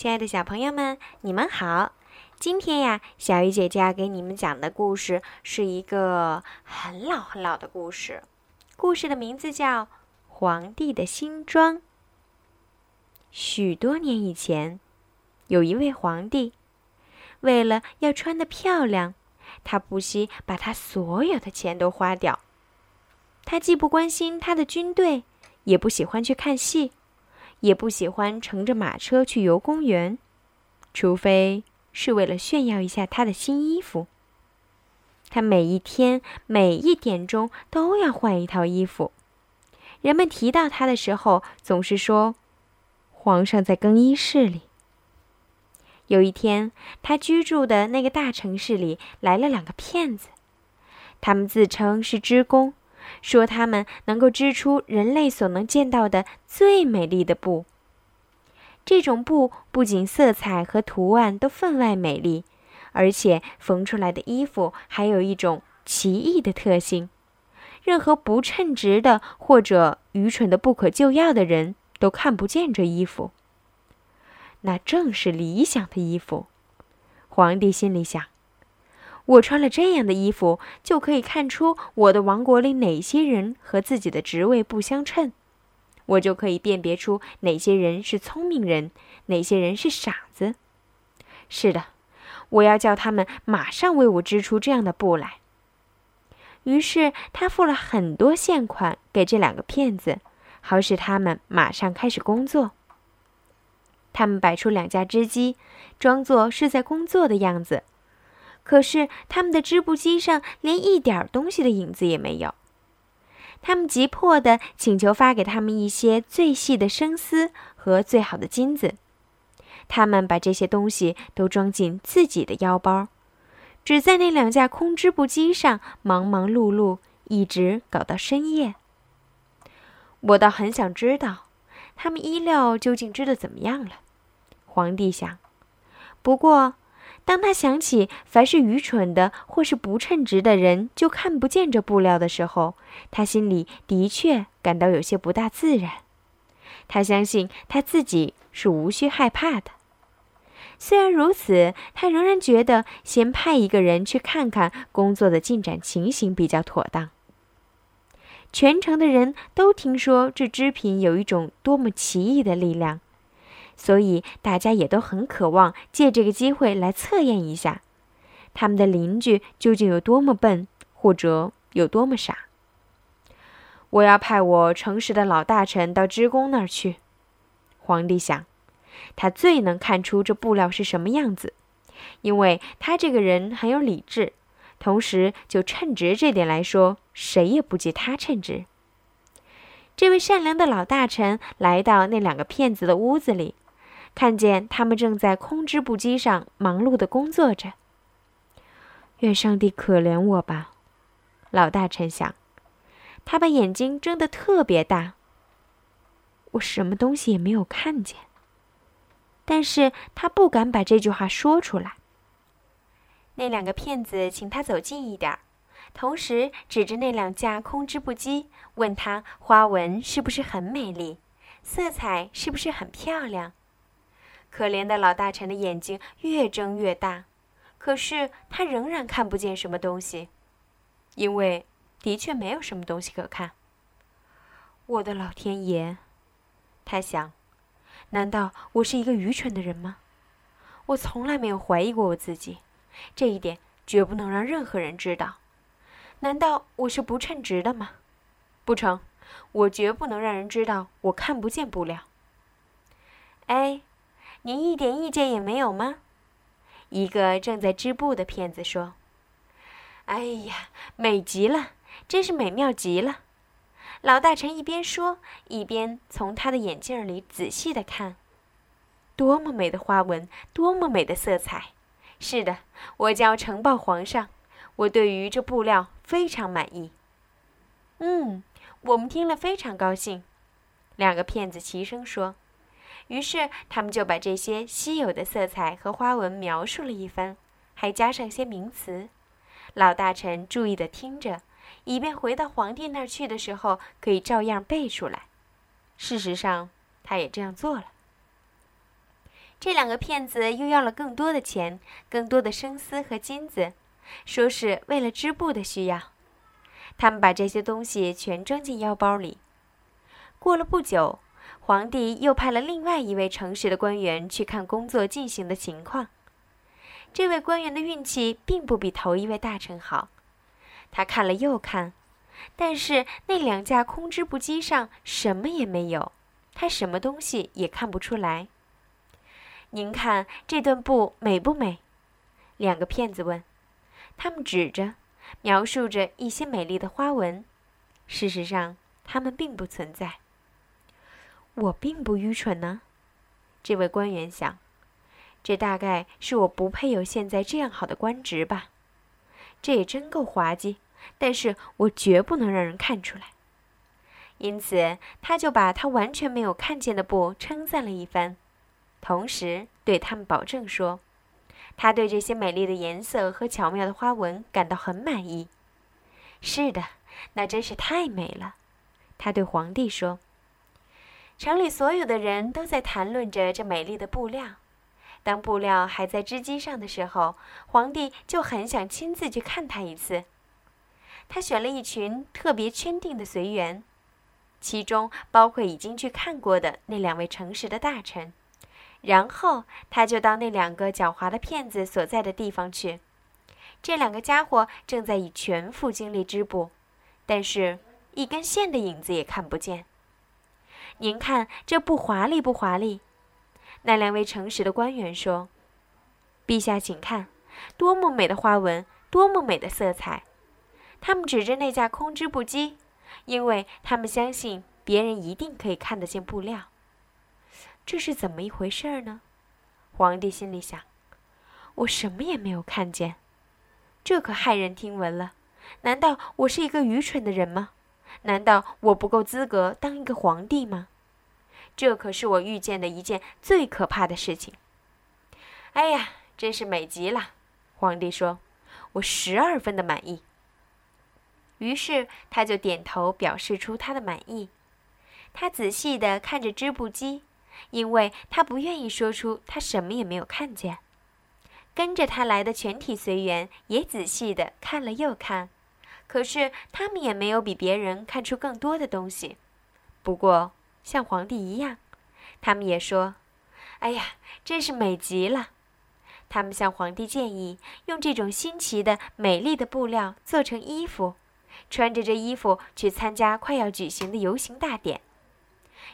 亲爱的小朋友们，你们好！今天呀，小鱼姐姐要给你们讲的故事是一个很老很老的故事，故事的名字叫《皇帝的新装》。许多年以前，有一位皇帝，为了要穿得漂亮，他不惜把他所有的钱都花掉。他既不关心他的军队，也不喜欢去看戏。也不喜欢乘着马车去游公园，除非是为了炫耀一下他的新衣服。他每一天每一点钟都要换一套衣服。人们提到他的时候，总是说：“皇上在更衣室里。”有一天，他居住的那个大城市里来了两个骗子，他们自称是织工。说他们能够织出人类所能见到的最美丽的布。这种布不仅色彩和图案都分外美丽，而且缝出来的衣服还有一种奇异的特性：任何不称职的或者愚蠢的不可救药的人都看不见这衣服。那正是理想的衣服。皇帝心里想。我穿了这样的衣服，就可以看出我的王国里哪些人和自己的职位不相称，我就可以辨别出哪些人是聪明人，哪些人是傻子。是的，我要叫他们马上为我织出这样的布来。于是他付了很多现款给这两个骗子，好使他们马上开始工作。他们摆出两架织机，装作是在工作的样子。可是他们的织布机上连一点东西的影子也没有。他们急迫地请求发给他们一些最细的生丝和最好的金子。他们把这些东西都装进自己的腰包，只在那两架空织布机上忙忙碌碌，一直搞到深夜。我倒很想知道，他们衣料究竟织得怎么样了。皇帝想。不过。当他想起凡是愚蠢的或是不称职的人就看不见这布料的时候，他心里的确感到有些不大自然。他相信他自己是无需害怕的。虽然如此，他仍然觉得先派一个人去看看工作的进展情形比较妥当。全城的人都听说这织品有一种多么奇异的力量。所以大家也都很渴望借这个机会来测验一下，他们的邻居究竟有多么笨，或者有多么傻。我要派我诚实的老大臣到织工那儿去。皇帝想，他最能看出这布料是什么样子，因为他这个人很有理智，同时就称职这点来说，谁也不及他称职。这位善良的老大臣来到那两个骗子的屋子里。看见他们正在空织布机上忙碌的工作着。愿上帝可怜我吧，老大臣想。他把眼睛睁得特别大。我什么东西也没有看见。但是他不敢把这句话说出来。那两个骗子请他走近一点儿，同时指着那两架空织布机，问他花纹是不是很美丽，色彩是不是很漂亮。可怜的老大臣的眼睛越睁越大，可是他仍然看不见什么东西，因为的确没有什么东西可看。我的老天爷，他想，难道我是一个愚蠢的人吗？我从来没有怀疑过我自己，这一点绝不能让任何人知道。难道我是不称职的吗？不成，我绝不能让人知道我看不见布料。哎。您一点意见也没有吗？一个正在织布的骗子说：“哎呀，美极了，真是美妙极了。”老大臣一边说，一边从他的眼镜里仔细的看。多么美的花纹，多么美的色彩！是的，我将呈报皇上。我对于这布料非常满意。嗯，我们听了非常高兴。两个骗子齐声说。于是他们就把这些稀有的色彩和花纹描述了一番，还加上些名词。老大臣注意地听着，以便回到皇帝那儿去的时候可以照样背出来。事实上，他也这样做了。这两个骗子又要了更多的钱、更多的生丝和金子，说是为了织布的需要。他们把这些东西全装进腰包里。过了不久，皇帝又派了另外一位诚实的官员去看工作进行的情况。这位官员的运气并不比头一位大臣好，他看了又看，但是那两架空织布机上什么也没有，他什么东西也看不出来。您看这段布美不美？两个骗子问。他们指着，描述着一些美丽的花纹。事实上，它们并不存在。我并不愚蠢呢，这位官员想。这大概是我不配有现在这样好的官职吧？这也真够滑稽，但是我绝不能让人看出来。因此，他就把他完全没有看见的布称赞了一番，同时对他们保证说，他对这些美丽的颜色和巧妙的花纹感到很满意。是的，那真是太美了，他对皇帝说。城里所有的人都在谈论着这美丽的布料。当布料还在织机上的时候，皇帝就很想亲自去看它一次。他选了一群特别圈定的随员，其中包括已经去看过的那两位诚实的大臣。然后他就到那两个狡猾的骗子所在的地方去。这两个家伙正在以全副精力织布，但是一根线的影子也看不见。您看这布华丽不华丽？那两位诚实的官员说：“陛下，请看，多么美的花纹，多么美的色彩！”他们指着那架空织布机，因为他们相信别人一定可以看得见布料。这是怎么一回事呢？皇帝心里想：“我什么也没有看见，这可骇人听闻了。难道我是一个愚蠢的人吗？难道我不够资格当一个皇帝吗？”这可是我遇见的一件最可怕的事情。哎呀，真是美极了！皇帝说：“我十二分的满意。”于是他就点头表示出他的满意。他仔细地看着织布机，因为他不愿意说出他什么也没有看见。跟着他来的全体随员也仔细地看了又看，可是他们也没有比别人看出更多的东西。不过，像皇帝一样，他们也说：“哎呀，真是美极了！”他们向皇帝建议用这种新奇的、美丽的布料做成衣服，穿着这衣服去参加快要举行的游行大典。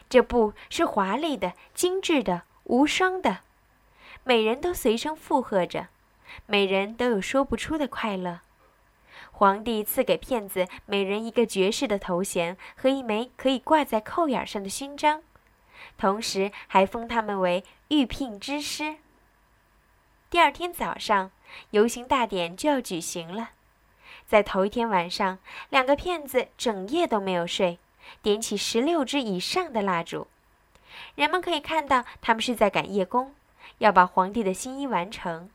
这布是华丽的、精致的、无双的，每人都随声附和着，每人都有说不出的快乐。皇帝赐给骗子每人一个爵士的头衔和一枚可以挂在扣眼上的勋章，同时还封他们为御聘之师。第二天早上，游行大典就要举行了。在头一天晚上，两个骗子整夜都没有睡，点起十六支以上的蜡烛。人们可以看到，他们是在赶夜工，要把皇帝的新衣完成。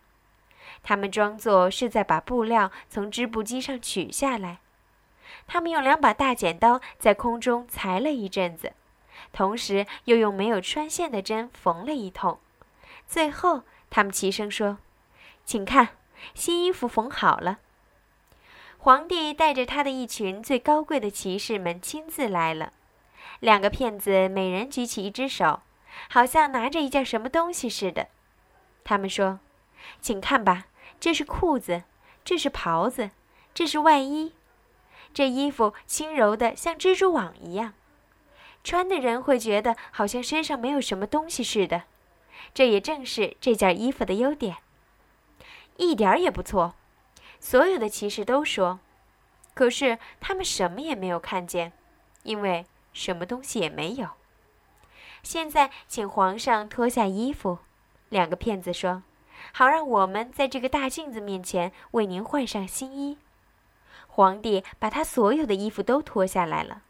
他们装作是在把布料从织布机上取下来。他们用两把大剪刀在空中裁了一阵子，同时又用没有穿线的针缝了一通。最后，他们齐声说：“请看，新衣服缝好了。”皇帝带着他的一群最高贵的骑士们亲自来了。两个骗子每人举起一只手，好像拿着一件什么东西似的。他们说：“请看吧。”这是裤子，这是袍子，这是外衣。这衣服轻柔的像蜘蛛网一样，穿的人会觉得好像身上没有什么东西似的。这也正是这件衣服的优点，一点儿也不错。所有的骑士都说，可是他们什么也没有看见，因为什么东西也没有。现在，请皇上脱下衣服。两个骗子说。好，让我们在这个大镜子面前为您换上新衣。皇帝把他所有的衣服都脱下来了。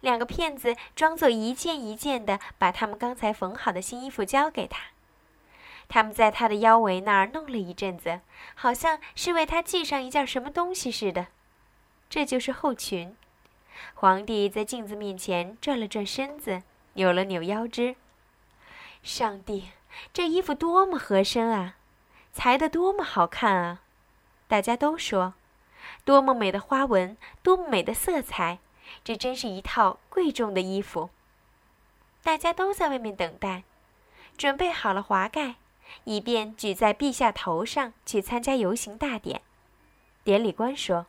两个骗子装作一件一件的把他们刚才缝好的新衣服交给他。他们在他的腰围那儿弄了一阵子，好像是为他系上一件什么东西似的。这就是后裙。皇帝在镜子面前转了转身子，扭了扭腰肢。上帝，这衣服多么合身啊，裁得多么好看啊！大家都说，多么美的花纹，多么美的色彩，这真是一套贵重的衣服。大家都在外面等待，准备好了华盖，以便举在陛下头上去参加游行大典。典礼官说：“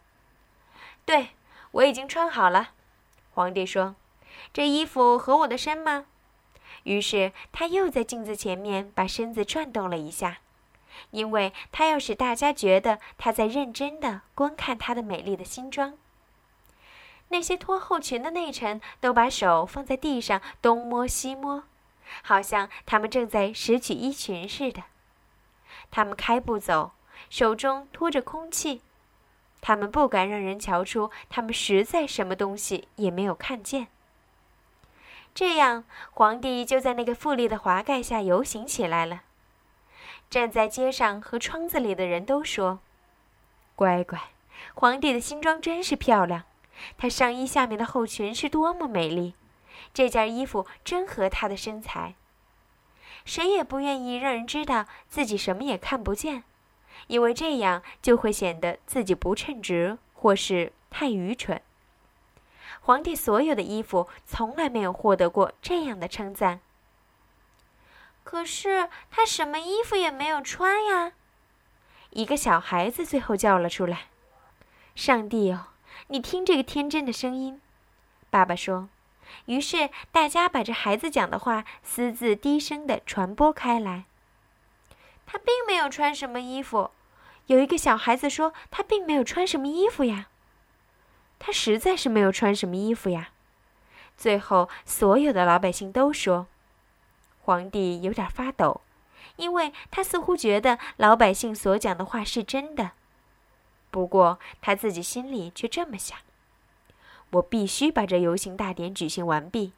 对，我已经穿好了。”皇帝说：“这衣服合我的身吗？”于是他又在镜子前面把身子转动了一下。因为他要使大家觉得他在认真的观看他的美丽的新装。那些脱后裙的内臣都把手放在地上东摸西摸，好像他们正在拾取衣裙似的。他们开步走，手中托着空气，他们不敢让人瞧出他们实在什么东西也没有看见。这样，皇帝就在那个富丽的华盖下游行起来了。站在街上和窗子里的人都说：“乖乖，皇帝的新装真是漂亮。他上衣下面的后裙是多么美丽，这件衣服真合他的身材。”谁也不愿意让人知道自己什么也看不见，因为这样就会显得自己不称职或是太愚蠢。皇帝所有的衣服从来没有获得过这样的称赞。可是他什么衣服也没有穿呀！一个小孩子最后叫了出来：“上帝哦，你听这个天真的声音。”爸爸说。于是大家把这孩子讲的话私自低声的传播开来。他并没有穿什么衣服。有一个小孩子说：“他并没有穿什么衣服呀。”他实在是没有穿什么衣服呀。最后，所有的老百姓都说。皇帝有点发抖，因为他似乎觉得老百姓所讲的话是真的。不过他自己心里却这么想：我必须把这游行大典举行完毕。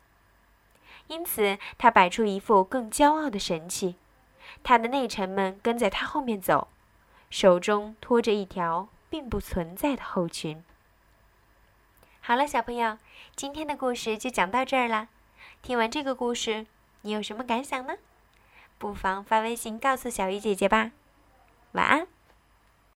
因此，他摆出一副更骄傲的神气。他的内臣们跟在他后面走，手中拖着一条并不存在的后裙。好了，小朋友，今天的故事就讲到这儿了。听完这个故事。你有什么感想呢？不妨发微信告诉小鱼姐姐吧。晚安。